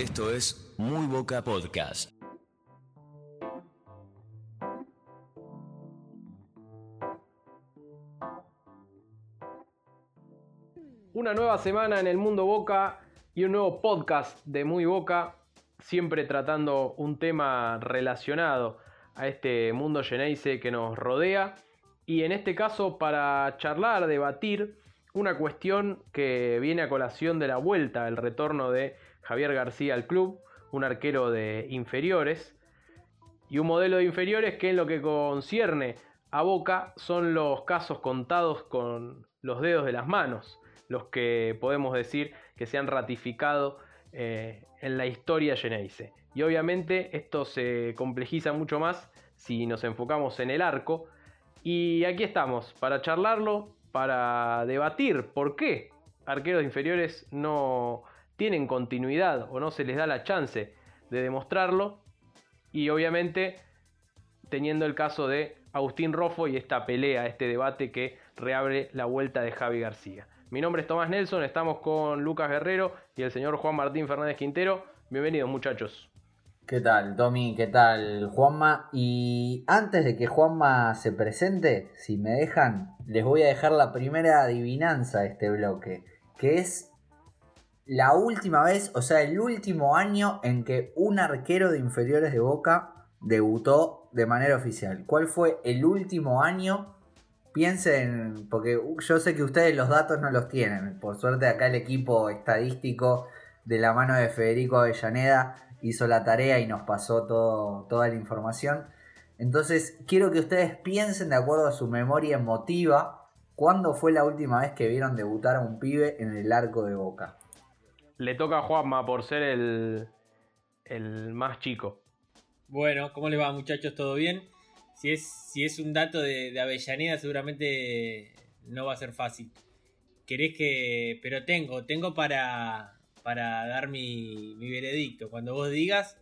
Esto es Muy Boca Podcast. Una nueva semana en el mundo Boca y un nuevo podcast de Muy Boca, siempre tratando un tema relacionado a este mundo Geneise que nos rodea. Y en este caso para charlar, debatir una cuestión que viene a colación de la vuelta, el retorno de Javier García al club, un arquero de inferiores. Y un modelo de inferiores que en lo que concierne a Boca son los casos contados con los dedos de las manos los que podemos decir que se han ratificado eh, en la historia Geneise. Y obviamente esto se complejiza mucho más si nos enfocamos en el arco. Y aquí estamos para charlarlo, para debatir por qué arqueros inferiores no tienen continuidad o no se les da la chance de demostrarlo. Y obviamente teniendo el caso de Agustín Rofo y esta pelea, este debate que reabre la vuelta de Javi García. Mi nombre es Tomás Nelson, estamos con Lucas Guerrero y el señor Juan Martín Fernández Quintero. Bienvenidos muchachos. ¿Qué tal, Tommy? ¿Qué tal, Juanma? Y antes de que Juanma se presente, si me dejan, les voy a dejar la primera adivinanza de este bloque, que es la última vez, o sea, el último año en que un arquero de inferiores de Boca debutó de manera oficial. ¿Cuál fue el último año piensen, porque yo sé que ustedes los datos no los tienen. Por suerte acá el equipo estadístico de la mano de Federico Avellaneda hizo la tarea y nos pasó toda la información. Entonces quiero que ustedes piensen de acuerdo a su memoria emotiva cuándo fue la última vez que vieron debutar a un pibe en el arco de Boca. Le toca a Juanma por ser el, el más chico. Bueno, ¿cómo les va muchachos? ¿Todo bien? si es, si es un dato de, Avellaneda, seguramente no va a ser fácil. Querés que. Pero tengo, tengo para, para dar mi, veredicto. Cuando vos digas.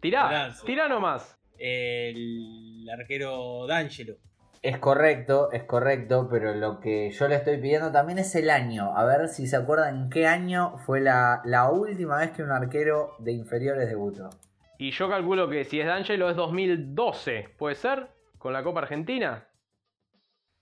Tirá, tirá nomás. El arquero D'Angelo. Es correcto, es correcto, pero lo que yo le estoy pidiendo también es el año. A ver si se acuerdan en qué año fue la, la última vez que un arquero de inferiores debutó. Y yo calculo que si es D'Angelo es 2012, ¿puede ser? Con la Copa Argentina.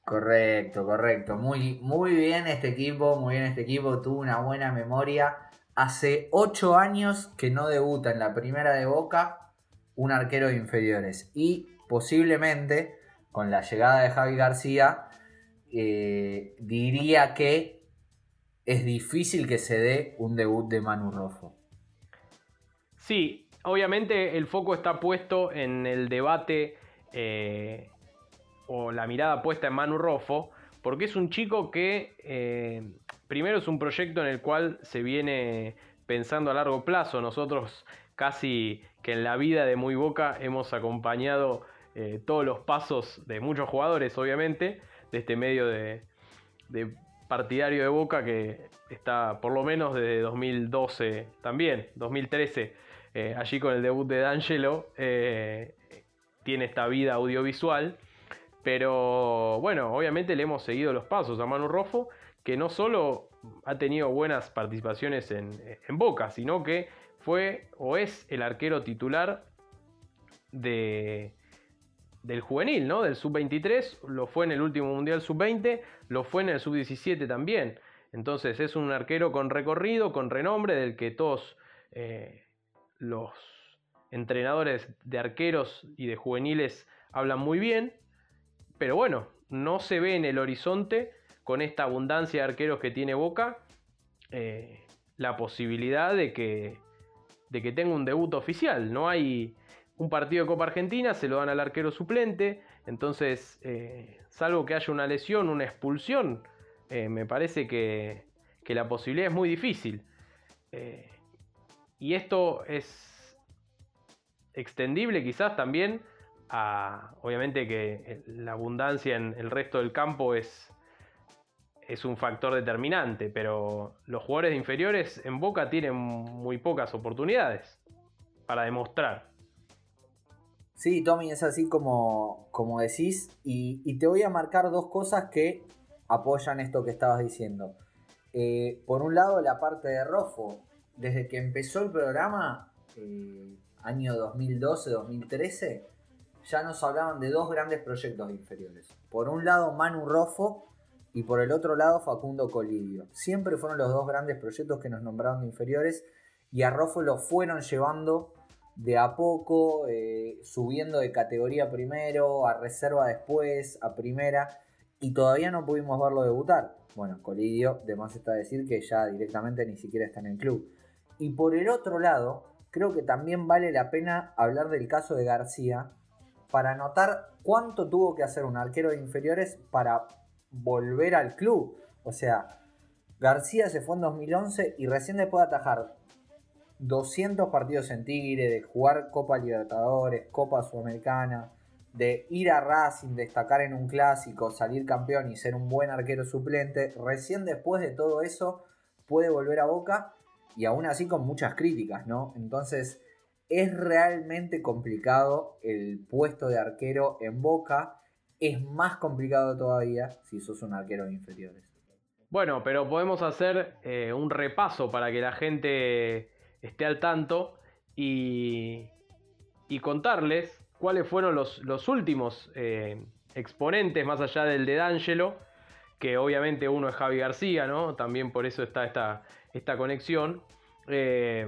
Correcto, correcto. Muy, muy bien este equipo, muy bien este equipo, tuvo una buena memoria. Hace 8 años que no debuta en la primera de Boca un arquero de inferiores. Y posiblemente, con la llegada de Javi García, eh, diría que es difícil que se dé un debut de Manu Rojo. Sí, obviamente el foco está puesto en el debate eh, o la mirada puesta en Manu Roffo, porque es un chico que eh, primero es un proyecto en el cual se viene pensando a largo plazo. Nosotros casi que en la vida de Muy Boca hemos acompañado eh, todos los pasos de muchos jugadores, obviamente, de este medio de, partidario de Boca que está por lo menos desde 2012 también, 2013 eh, allí con el debut de D'Angelo, eh, tiene esta vida audiovisual. Pero bueno, obviamente le hemos seguido los pasos a Manu Roffo, que no solo ha tenido buenas participaciones en, Boca, sino que fue o es el arquero titular de, del juvenil, ¿no? Del sub-23, lo fue en el último Mundial sub-20, lo fue en el sub-17 también. Entonces es un arquero con recorrido, con renombre, del que todos eh, los entrenadores de arqueros y de juveniles hablan muy bien, pero bueno, no se ve en el horizonte con esta abundancia de arqueros que tiene Boca eh, la posibilidad de que, de que tenga un debut oficial. No hay un partido de Copa Argentina, se lo dan al arquero suplente, entonces, eh, salvo que haya una lesión, una expulsión, eh, me parece que, que, la posibilidad es muy difícil. Y esto es extendible quizás también a, obviamente que la abundancia en el resto del campo es, es un factor determinante, pero los jugadores inferiores en Boca tienen muy pocas oportunidades para demostrar. Sí, Tommy, es así como, como decís, y, te voy a marcar dos cosas que apoyan esto que estabas diciendo. Eh, por un lado, la parte de Rofo, desde que empezó el programa, eh, año 2012-2013, ya nos hablaban de dos grandes proyectos inferiores. Por un lado, Manu Rofo y por el otro lado, Facundo Colidio. Siempre fueron los dos grandes proyectos que nos nombraron de inferiores y a Rofo lo fueron llevando de a poco, eh, subiendo de categoría primero, a reserva después, a primera, y todavía no pudimos verlo debutar. Bueno, Colidio, de más está decir que ya directamente ni siquiera está en el club. Y por el otro lado, creo que también vale la pena hablar del caso de García para notar cuánto tuvo que hacer un arquero de inferiores para volver al club. O sea, García se fue en 2011 y recién después de atajar 200 partidos en Tigre, de jugar Copa Libertadores, Copa Sudamericana, de ir a Racing, destacar en un clásico, salir campeón y ser un buen arquero suplente, recién después de todo eso puede volver a Boca y aún así con muchas críticas, ¿no? Entonces es realmente complicado el puesto de arquero en Boca, es más complicado todavía si sos un arquero de inferiores. Bueno, pero podemos hacer eh, un repaso para que la gente esté al tanto y, contarles cuáles fueron los, últimos eh, exponentes más allá del de D'Angelo, que obviamente uno es Javi García, ¿no? También por eso está esta, esta conexión. Eh,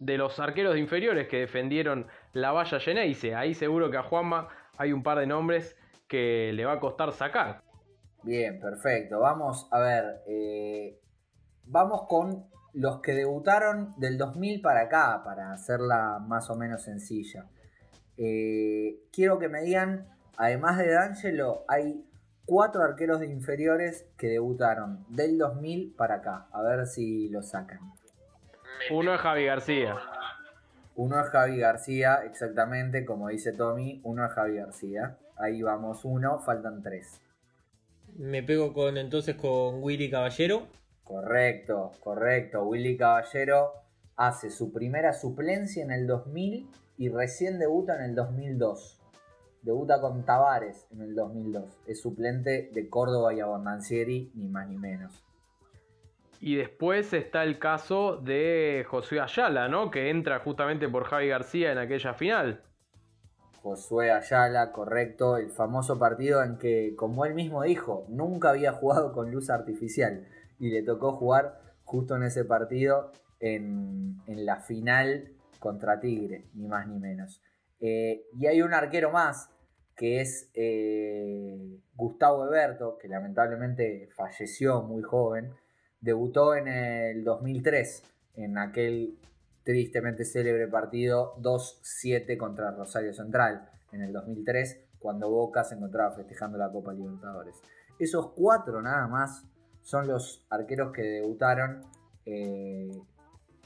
de los arqueros de inferiores que defendieron la valla Geneise. Ahí seguro que a Juanma hay un par de nombres que le va a costar sacar. Bien, perfecto. Vamos a ver. Eh, vamos con los que debutaron del 2000 para acá, para hacerla más o menos sencilla. Eh, quiero que me digan, además de D'Angelo, hay cuatro arqueros de inferiores que debutaron del 2000 para acá. A ver si lo sacan. Uno es Javi García. Uno es Javi García, exactamente, como dice Tommy, uno es Javi García. Ahí vamos uno, faltan tres. Me pego con entonces con Willy Caballero. Correcto, correcto. Willy Caballero hace su primera suplencia en el 2000 y recién debuta en el 2002. Debuta con Tavares en el 2002. Es suplente de Córdoba y Abondancieri, ni más ni menos. Y después está el caso de Josué Ayala, ¿no? Que entra justamente por Javi García en aquella final. Josué Ayala, correcto, el famoso partido en que, como él mismo dijo, nunca había jugado con luz artificial y le tocó jugar justo en ese partido en, la final contra Tigre, ni más ni menos. Eh, y hay un arquero más, que es eh, Gustavo Eberto, que lamentablemente falleció muy joven. Debutó en el 2003, en aquel tristemente célebre partido 2-7 contra Rosario Central, en el 2003, cuando Boca se encontraba festejando la Copa Libertadores. Esos cuatro nada más son los arqueros que debutaron, eh,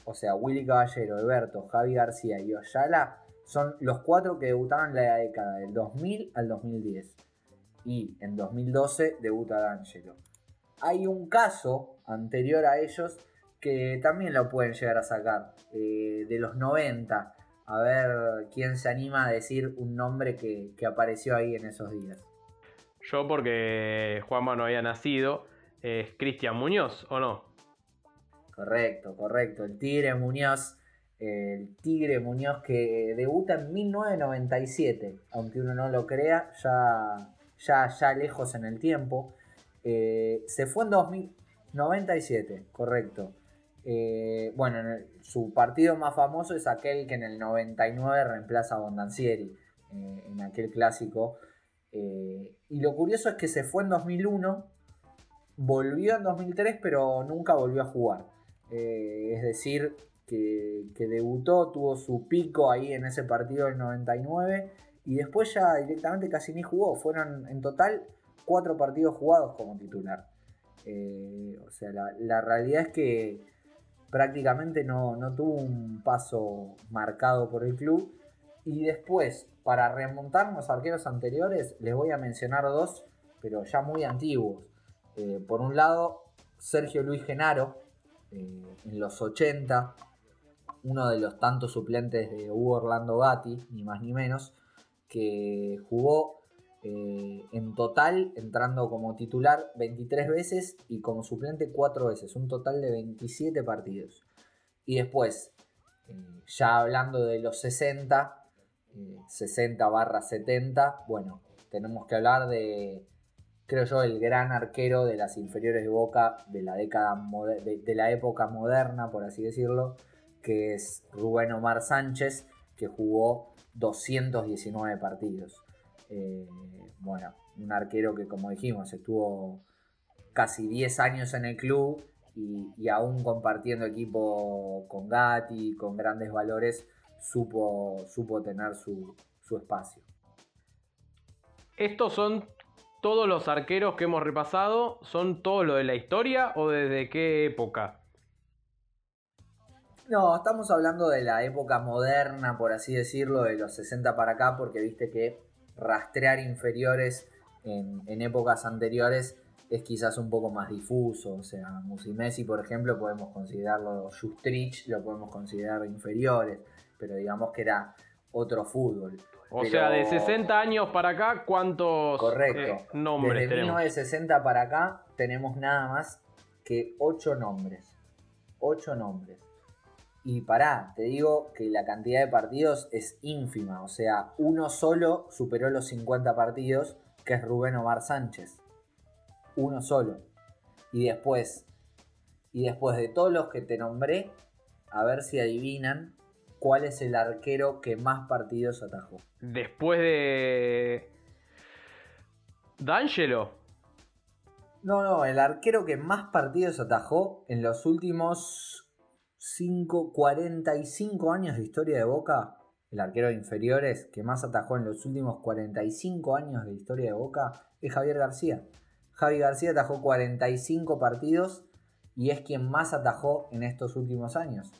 o sea, Willy Caballero, Alberto, Javi García y Oyala, son los cuatro que debutaron en la década del 2000 al 2010. Y en 2012 debuta D'Angelo. Hay un caso anterior a ellos que también lo pueden llegar a sacar, eh, de los 90. A ver quién se anima a decir un nombre que, que apareció ahí en esos días. Yo porque Juanma no había nacido, es Cristian Muñoz, ¿o no? Correcto, correcto. El Tigre Muñoz. El Tigre Muñoz que debuta en 1997. Aunque uno no lo crea, ya, ya, ya lejos en el tiempo. Eh, se fue en 2097, correcto. Eh, bueno, su partido más famoso es aquel que en el 99 reemplaza a Bondancieri eh, en aquel clásico. y lo curioso es que se fue en 2001 volvió en 2003 pero nunca volvió a jugar. Eh, es decir, que, debutó, tuvo su pico ahí en ese partido del 99 y después ya directamente casi ni jugó. Fueron en total cuatro partidos jugados como titular. Eh, o sea, la, realidad es que prácticamente no, no tuvo un paso marcado por el club. Y después, para remontar los arqueros anteriores, les voy a mencionar dos, pero ya muy antiguos. Eh, por un lado, Sergio Luis Genaro, eh, en los 80, uno de los tantos suplentes de Hugo Orlando Gatti, ni más ni menos, que jugó eh, en total, entrando como titular 23 veces y como suplente 4 veces, un total de 27 partidos. Y después, eh, ya hablando de los 60, 60 barra 70, bueno, tenemos que hablar de, creo yo, el gran arquero de las inferiores de Boca de la década de, la época moderna, por así decirlo, que es Rubén Omar Sánchez, que jugó 219 partidos. Eh, bueno, un arquero que como dijimos estuvo casi 10 años en el club y, aún compartiendo equipo con Gatti, con grandes valores, supo, supo tener su, su espacio. ¿Estos son todos los arqueros que hemos repasado? ¿Son todo lo de la historia o desde qué época? No, estamos hablando de la época moderna, por así decirlo, de los 60 para acá, porque viste que rastrear inferiores en, épocas anteriores es quizás un poco más difuso. O sea, Musi Messi, por ejemplo, podemos considerarlo, Justrich lo podemos considerar inferiores, pero digamos que era otro fútbol. O sea, de 60 años para acá, ¿cuántos Correcto. Eh, nombres Desde tenemos? 1960 para acá tenemos nada más que 8 nombres. 8 nombres. Y pará, te digo que la cantidad de partidos es ínfima. O sea, uno solo superó los 50 partidos, que es Rubén Omar Sánchez. Uno solo. Y después, y después de todos los que te nombré, a ver si adivinan cuál es el arquero que más partidos atajó. Después de. D'Angelo. No, no, el arquero que más partidos atajó en los últimos 45 años de historia de Boca, el arquero de inferiores que más atajó en los últimos 45 años de historia de Boca, es Javier García. Javi García atajó 45 partidos y es quien más atajó en estos últimos años.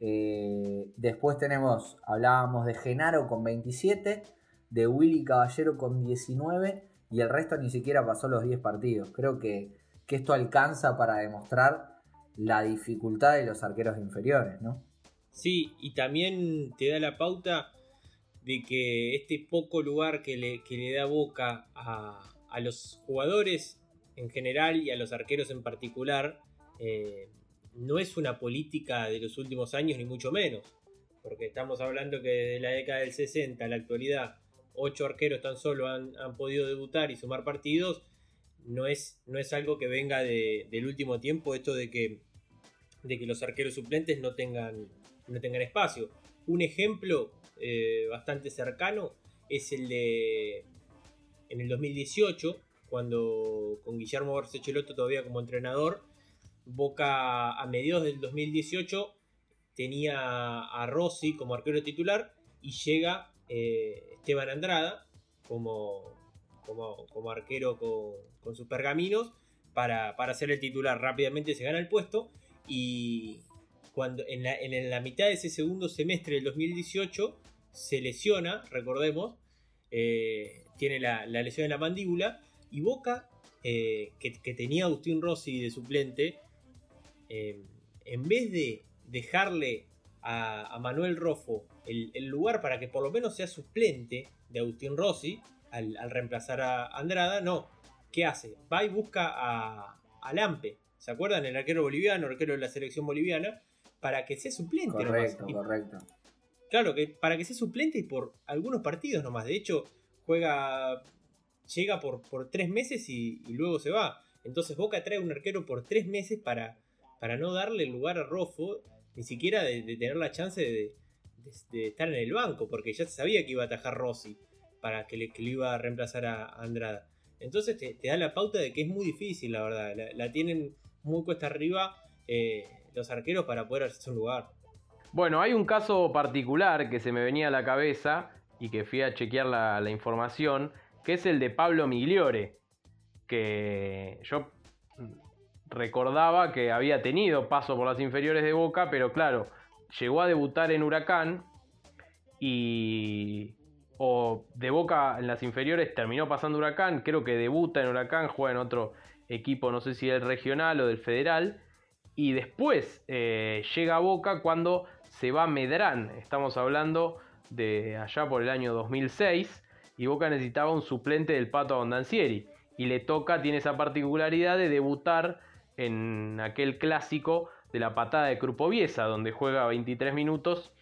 Eh, después tenemos, hablábamos de Genaro con 27, de Willy Caballero con 19 y el resto ni siquiera pasó los 10 partidos. Creo que, que esto alcanza para demostrar la dificultad de los arqueros inferiores, ¿no? Sí, y también te da la pauta de que este poco lugar que le, le da boca a, los jugadores en general y a los arqueros en particular, eh, no es una política de los últimos años, ni mucho menos. Porque estamos hablando que desde la década del 60 a la actualidad, ocho arqueros tan solo han, han podido debutar y sumar partidos. No es, no es algo que venga del último tiempo, esto de que de que los arqueros suplentes no tengan, no tengan espacio. Un ejemplo eh, bastante cercano es el de en el 2018, cuando con Guillermo Barcechelotto todavía como entrenador, Boca a mediados del 2018 tenía a Rossi como arquero titular y llega eh, Esteban Andrada como, como, arquero con, sus pergaminos para, para ser el titular. Rápidamente se gana el puesto y cuando en la, mitad de ese segundo semestre del 2018 se lesiona, recordemos, eh, tiene la, lesión en la mandíbula y Boca, eh, que, tenía a Agustín Rossi de suplente, eh, en vez de dejarle a, Manuel Rofo el, lugar para que por lo menos sea suplente de Agustín Rossi al, reemplazar a Andrada, no. ¿Qué hace? Va y busca a, a Lampe, ¿Se acuerdan? El arquero boliviano, el arquero de la selección boliviana, para que sea suplente. Correcto, correcto. Claro, que para que sea suplente y por algunos partidos nomás. De hecho, juega, llega por, por tres meses y, luego se va. Entonces Boca trae un arquero por tres meses para, para no darle lugar a Rofo, ni siquiera de, tener la chance de, estar en el banco, porque ya se sabía que iba a atajar Rossi para que le, que le iba a reemplazar a Andrada. Entonces te, da la pauta de que es muy difícil, la verdad. la tienen muy cuesta arriba eh, los arqueros para poder hacerse un lugar. Bueno, hay un caso particular que se me venía a la cabeza y que fui a chequear la, información, que es el de Pablo Migliore, que yo recordaba que había tenido paso por las inferiores de Boca, pero claro, llegó a debutar en Huracán y o de Boca en las inferiores terminó pasando Huracán, creo que debuta en Huracán, juega en otro equipo, no sé si del regional o del federal, y después eh, llega a Boca cuando se va Medrán, estamos hablando de allá por el año 2006, y Boca necesitaba un suplente del Pato Abondancieri, y le toca, tiene esa particularidad de debutar en aquel clásico de la patada de Krupoviesa, donde juega 23 minutos,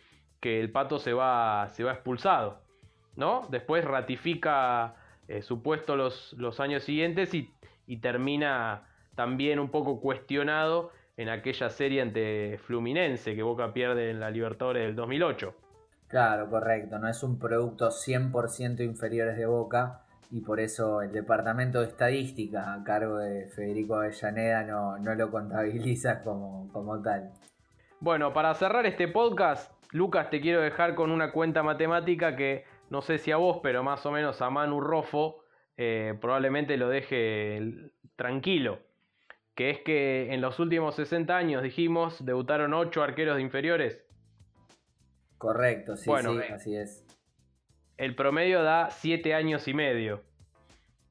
que el Pato se va, se va expulsado. ¿no? Después ratifica eh, su puesto los, los años siguientes y, y termina también un poco cuestionado en aquella serie ante Fluminense que Boca pierde en la Libertadores del 2008. Claro, correcto, no es un producto 100% inferiores de Boca y por eso el departamento de estadística a cargo de Federico Avellaneda no, no lo contabiliza como, como tal. Bueno, para cerrar este podcast, Lucas, te quiero dejar con una cuenta matemática que no sé si a vos, pero más o menos a Manu Rofo eh, probablemente lo deje tranquilo. Que es que en los últimos 60 años, dijimos, debutaron 8 arqueros de inferiores. Correcto, sí, sí, eh, así es. El promedio da 7 años y medio.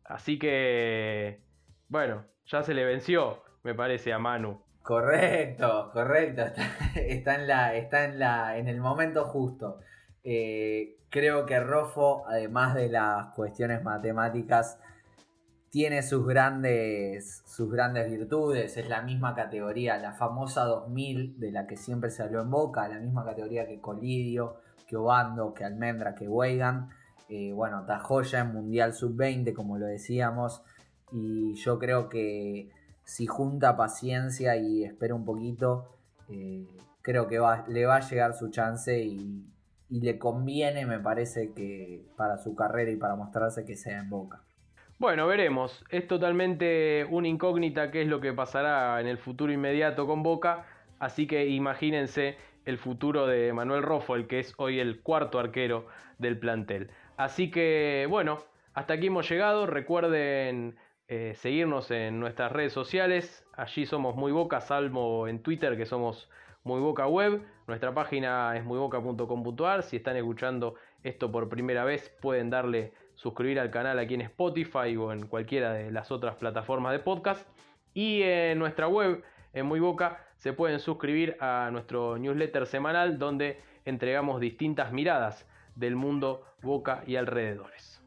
Así que, bueno, ya se le venció, me parece, a Manu. Correcto, correcto. Está, en la, está en la, en el momento justo. Eh, creo que Rofo, además de las cuestiones matemáticas, tiene sus grandes, sus grandes virtudes. Es la misma categoría, la famosa 2000 de la que siempre se habló en Boca, la misma categoría que Colidio, que Obando, que Almendra, que Weigan. Eh, bueno, está joya en Mundial Sub-20, como lo decíamos. Y yo creo que si junta paciencia y espera un poquito, eh, creo que le va a llegar su chance y, y le conviene, me parece, que para su carrera y para mostrarse que sea en Boca. Bueno, veremos. Es totalmente una incógnita qué es lo que pasará en el futuro inmediato con Boca. Así que imagínense el futuro de Manuel Roffo, el que es hoy el cuarto arquero del plantel. Así que, bueno, hasta aquí hemos llegado. Recuerden eh, seguirnos en nuestras redes sociales. Allí somos muy Boca, salvo en Twitter, que somos muy Boca Web. Nuestra página es muyboca.com.ar. Si están escuchando esto por primera vez, pueden darle suscribir al canal aquí en Spotify o en cualquiera de las otras plataformas de podcast. Y en nuestra web, en Muy Boca, se pueden suscribir a nuestro newsletter semanal donde entregamos distintas miradas del mundo Boca y alrededores.